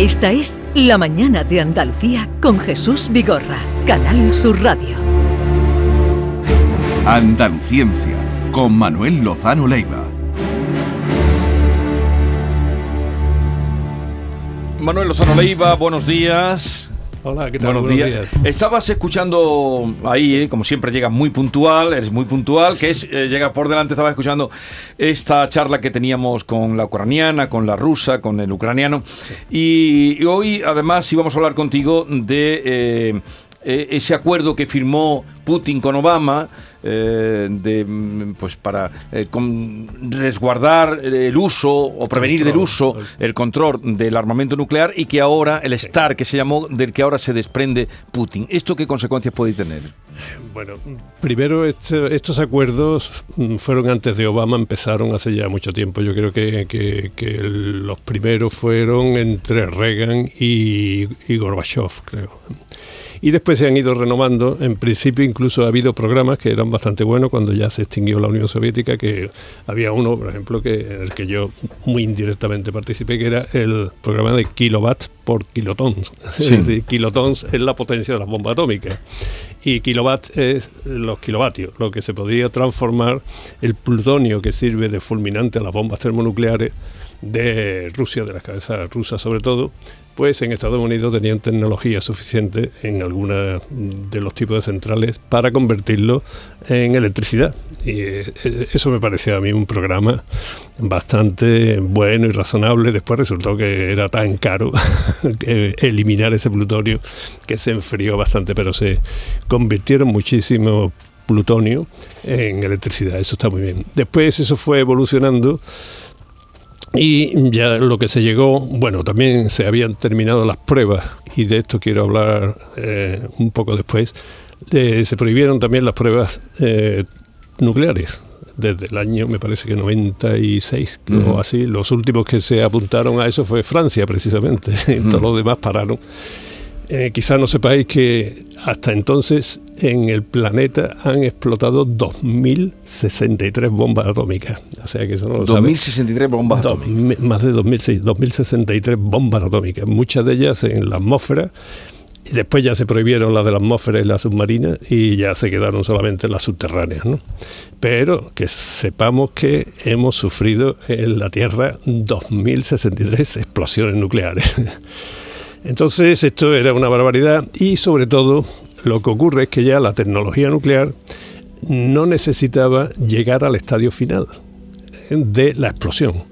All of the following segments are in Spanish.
Esta es La Mañana de Andalucía con Jesús Vigorra, Canal Sur Radio. Andaluciencia con Manuel Lozano Leiva. Manuel Lozano Leiva, buenos días. Hola, ¿qué tal? Buenos, días. Estabas escuchando ahí, eh, como siempre llega muy puntual, eres muy puntual, que es eh, llega por delante, estaba escuchando esta charla que teníamos con la ucraniana, con la rusa, con el ucraniano. Y, y hoy además íbamos a hablar contigo de eh, eh, ese acuerdo que firmó Putin con Obama eh, de, mm, pues para eh, con- resguardar el uso o prevenir del uso el control del armamento nuclear y que ahora el STAR que se llamó del que ahora se desprende Putin. ¿Esto qué consecuencias puede tener? Bueno, primero este- estos acuerdos mm, fueron antes de Obama, empezaron hace ya mucho tiempo. Yo creo que, que- que los primeros fueron entre Reagan y, y Gorbachev, creo. Y después se han ido renovando. En principio incluso ha habido programas que eran bastante buenos cuando ya se extinguió la Unión Soviética, que había uno, por ejemplo, que en el que yo muy indirectamente participé, que era el programa de kilowatt por kilotons. Sí. Es decir, kilotons es la potencia de las bombas atómicas y kilowatt es los kilovatios, lo que se podía transformar el plutonio que sirve de fulminante a las bombas termonucleares de Rusia, de las cabezas rusas sobre todo, pues en Estados Unidos tenían tecnología suficiente en algunos de los tipos de centrales para convertirlo en electricidad. Y eh, eso me parecía a mí un programa bastante bueno y razonable. Después resultó que era tan caro eliminar ese plutonio que se enfrió bastante, pero se convirtieron muchísimo plutonio en electricidad. Eso está muy bien. Después eso fue evolucionando. Y ya lo que se llegó, bueno, también se habían terminado las pruebas, y de esto quiero hablar eh, un poco después. Eh, se prohibieron también las pruebas eh, nucleares desde el año, me parece que 96 Ujú. o así. Los últimos que se apuntaron a eso fue Francia, precisamente. Todos los demás pararon. Eh, quizá no sepáis que hasta entonces en el planeta han explotado 2.063 bombas atómicas. O sea que eso no lo sabéis. 2063 bombas Dos- atómicas. más de 2006, 2063 bombas atómicas, muchas de ellas en la atmósfera. Y después ya se prohibieron las de la atmósfera y las submarinas y ya se quedaron solamente las subterráneas. ¿no? Pero que sepamos que hemos sufrido en la Tierra 2.063 explosiones nucleares. Entonces esto era una barbaridad y sobre todo lo que ocurre es que ya la tecnología nuclear no necesitaba llegar al estadio final de la explosión.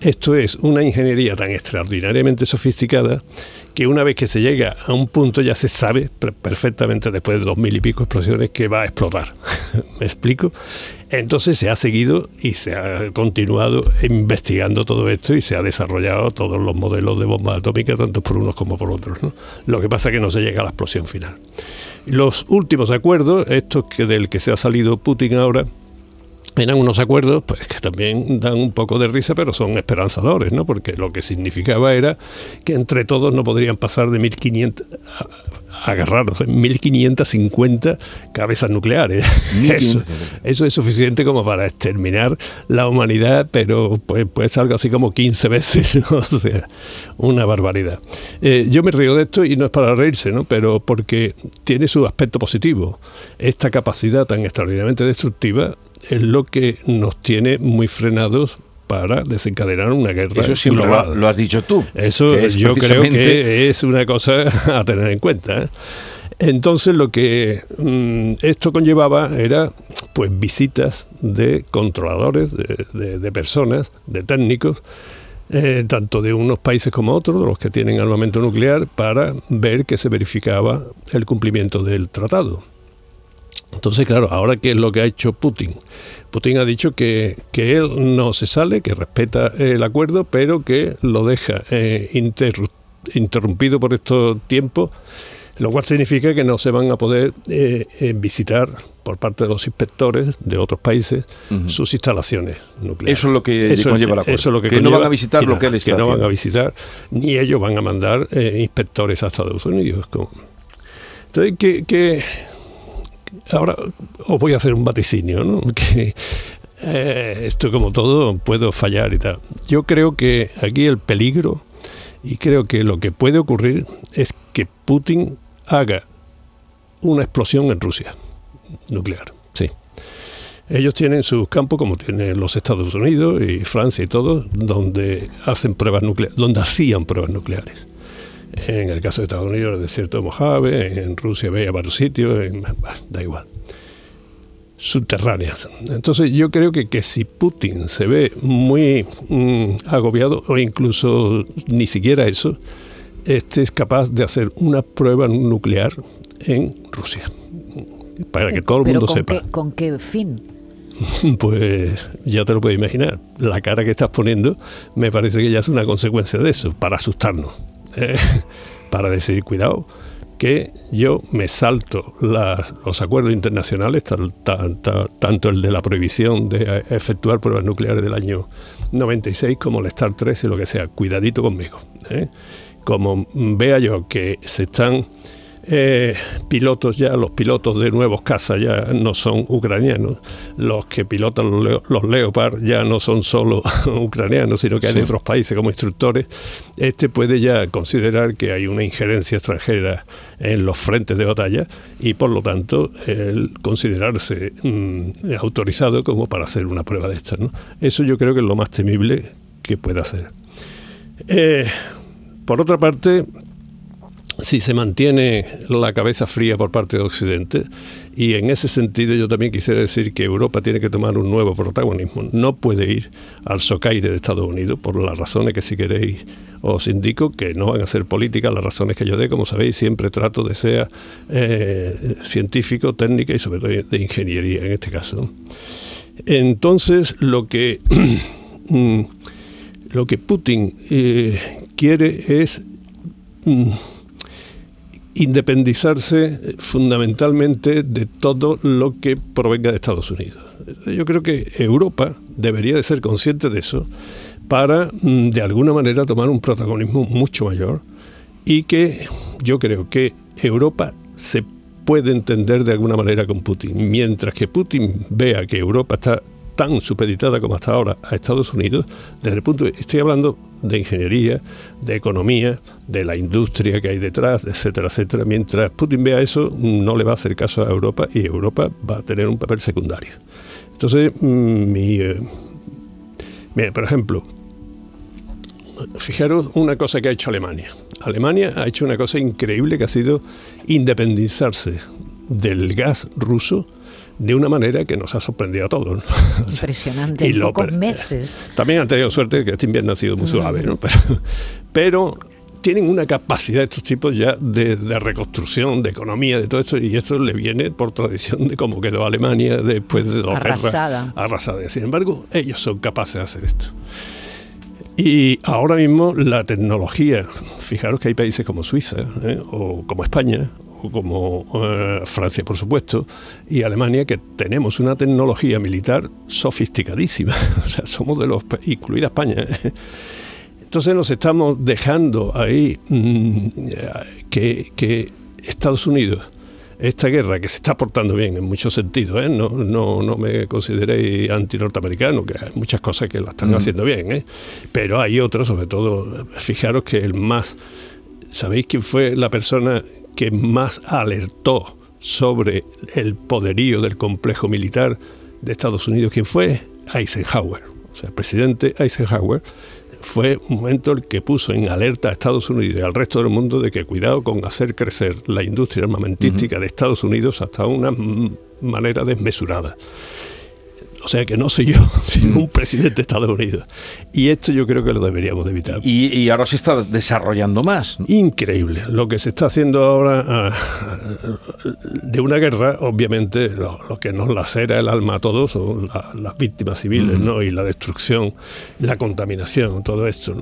Esto es una ingeniería tan extraordinariamente sofisticada que una vez que se llega a un punto ya se sabe per- perfectamente después de dos mil y pico explosiones que va a explotar. ¿Me explico? Entonces se ha seguido y se ha continuado investigando todo esto y se ha desarrollado todos los modelos de bombas atómicas, tanto por unos como por otros. Lo que pasa es que no se llega a la explosión final. Los últimos acuerdos, estos que del que se ha salido Putin ahora, eran unos acuerdos pues, que también dan un poco de risa, pero son esperanzadores, ¿no? Porque lo que significaba era que entre todos no podrían pasar de 1.500, a- agarraros, ¿eh? 1.550 cabezas nucleares. Eso, eso es suficiente como para exterminar la humanidad, pero pues, pues algo así como 15 veces, ¿no? O sea, una barbaridad. Eh, yo me río de esto y no es para reírse, ¿no? Pero porque tiene su aspecto positivo. Esta capacidad tan extraordinariamente destructiva es lo que nos tiene muy frenados para desencadenar una guerra Eso siempre lo, global. lo has dicho tú. Eso es yo creo que es una cosa a tener en cuenta. ¿eh? Entonces lo que mm, esto conllevaba era pues visitas de controladores, de, de- de personas, de técnicos, eh, tanto de unos países como otros, de los que tienen armamento nuclear, para ver que se verificaba el cumplimiento del tratado. Entonces, claro, ahora qué es lo que ha hecho Putin. Putin ha dicho que, que él no se sale, que respeta el acuerdo, pero que lo deja eh, interru- interrumpido por estos tiempos, lo cual significa que no se van a poder eh, eh, visitar por parte de los inspectores de otros países sus instalaciones nucleares. Eso es lo que conlleva el acuerdo. Eso es lo que, Que no van a visitar lo que él está Que no van a visitar, ni ellos van a mandar eh, inspectores a Estados Unidos. Entonces, que, que ahora os voy a hacer un vaticinio, ¿no? Que eh, esto como todo puedo fallar y tal. Yo creo que aquí el peligro Y creo que lo que puede ocurrir es que Putin haga una explosión en Rusia nuclear. Sí. Ellos tienen sus campos, como tienen los Estados Unidos y Francia y todo, donde hacen pruebas nucleares, donde hacían pruebas nucleares. En el caso de Estados Unidos, el desierto de Mojave, en Rusia veía varios sitios, da igual. Subterráneas. Entonces yo creo que, que si Putin se ve muy mm, agobiado, o incluso ni siquiera eso, este es capaz de hacer una prueba nuclear en Rusia. Para que todo el mundo con sepa. Qué, ¿Con qué fin? Pues ya te lo puedes imaginar. La cara que estás poniendo me parece que ya es una consecuencia de eso, para asustarnos. ¿Eh? Para decir, cuidado, que yo me salto los acuerdos internacionales, tanto el de la prohibición de efectuar pruebas nucleares del año 96 como el STAR 3 y lo que sea. Cuidadito conmigo. ¿eh? Como vea yo que se están eh, pilotos ya, los pilotos de nuevos cazas ya no son ucranianos, los que pilotan los, Leopard ya no son solo ucranianos, sino que hay de otros países como instructores, este puede ya considerar que hay una injerencia extranjera en los frentes de batalla y por lo tanto el considerarse mm, autorizado como para hacer una prueba de estas. ¿no? Eso yo creo que es lo más temible que puede hacer. Eh, por otra parte, si se mantiene la cabeza fría por parte de Occidente. Y en ese sentido yo también quisiera decir que Europa tiene que tomar un nuevo protagonismo. No puede ir al socaire de Estados Unidos por las razones que si queréis os indico que no van a ser políticas las razones que yo dé. Como sabéis, siempre trato de ser eh, científico, técnica y sobre todo de ingeniería en este caso. Entonces, lo que, mm, lo que Putin eh, quiere es... Mm, independizarse eh, fundamentalmente de todo lo que provenga de Estados Unidos. Yo creo que Europa debería de ser consciente de eso para, mm, de alguna manera, tomar un protagonismo mucho mayor y que yo creo que Europa se puede entender de alguna manera con Putin. Mientras que Putin vea que Europa está tan supeditada como hasta ahora a Estados Unidos, desde el punto de, estoy hablando de ingeniería, de economía, de la industria que hay detrás, etcétera, etcétera. Mientras Putin vea eso, no le va a hacer caso a Europa y Europa va a tener un papel secundario. Entonces, mm, mi, eh, mira, por ejemplo, fijaros una cosa que ha hecho Alemania. Alemania ha hecho una cosa increíble que ha sido independizarse del gas ruso de una manera que nos ha sorprendido a todos. Impresionante, en pocos meses. También han tenido suerte que este invierno ha sido muy suave, ¿no? pero, tienen una capacidad estos tipos ya de, reconstrucción, de economía, de todo esto, y esto le viene por tradición de cómo quedó Alemania después de dos arrasada. guerras. Arrasada. Sin embargo, ellos son capaces de hacer esto. Y ahora mismo la tecnología, fijaros que hay países como Suiza ¿eh? o como España como eh, Francia, por supuesto, y Alemania, que tenemos una tecnología militar sofisticadísima. o sea, somos de los, incluida España. ¿eh? Entonces nos estamos dejando ahí mm, que, Estados Unidos, esta guerra que se está portando bien en muchos sentidos, ¿eh? no, no, no, me consideréis anti-norteamericano, que hay muchas cosas que la están haciendo bien, pero hay otras, sobre todo, fijaros que el más ¿Sabéis quién fue la persona que más alertó sobre el poderío del complejo militar de Estados Unidos? ¿Quién fue? Eisenhower. O sea, el presidente Eisenhower fue un momento el que puso en alerta a Estados Unidos y al resto del mundo de que cuidado con hacer crecer la industria armamentística de Estados Unidos hasta una manera desmesurada. Sea que no soy yo, sino un presidente de Estados Unidos. Y esto yo creo que lo deberíamos de evitar. Y, ahora se está desarrollando más. Increíble. Lo que se está haciendo ahora ah, de una guerra, obviamente, lo, que nos lacera el alma a todos son las víctimas civiles, ¿no? Y la destrucción, la contaminación, todo esto.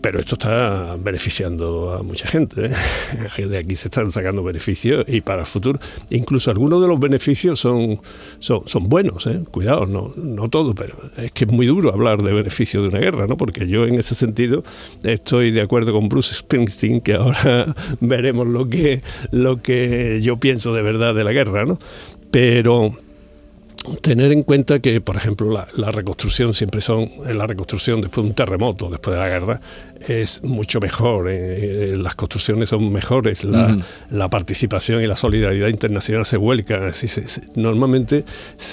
Pero esto está beneficiando a mucha gente. ¿eh? De aquí se están sacando beneficios y para el futuro. Incluso algunos de los beneficios son, son, buenos. ¿eh? Cuidado, no, no todo, pero es que es muy duro hablar de beneficios de una guerra, ¿no? porque yo en ese sentido estoy de acuerdo con Bruce Springsteen, que ahora veremos lo que, lo que yo pienso de verdad de la guerra. ¿no? Pero tener en cuenta que, por ejemplo, la, reconstrucción siempre son, la reconstrucción después de un terremoto, después de la guerra, es mucho mejor, eh, eh, las construcciones son mejores, la, participación y la solidaridad internacional se vuelcan. Así normalmente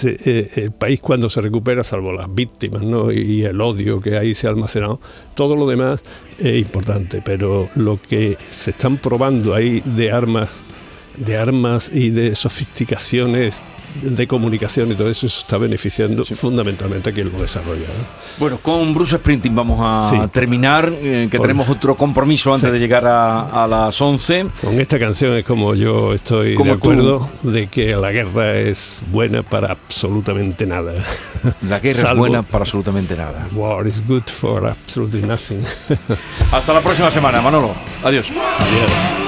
eh, el país cuando se recupera, salvo las víctimas ¿no? y, el odio que ahí se ha almacenado, todo lo demás es importante, pero lo que se están probando ahí de armas de armas y de sofisticaciones de comunicación y todo eso, está beneficiando fundamentalmente a quien lo desarrolla. Bueno, con Bruce Sprinting vamos a terminar, eh, que tenemos otro compromiso antes de llegar a, las 11. Con esta canción es como yo estoy de acuerdo de que la guerra es buena para absolutamente nada. La guerra es buena para absolutamente nada. War is good for absolutely nothing. Hasta la próxima semana, Manolo. Adiós. Adiós.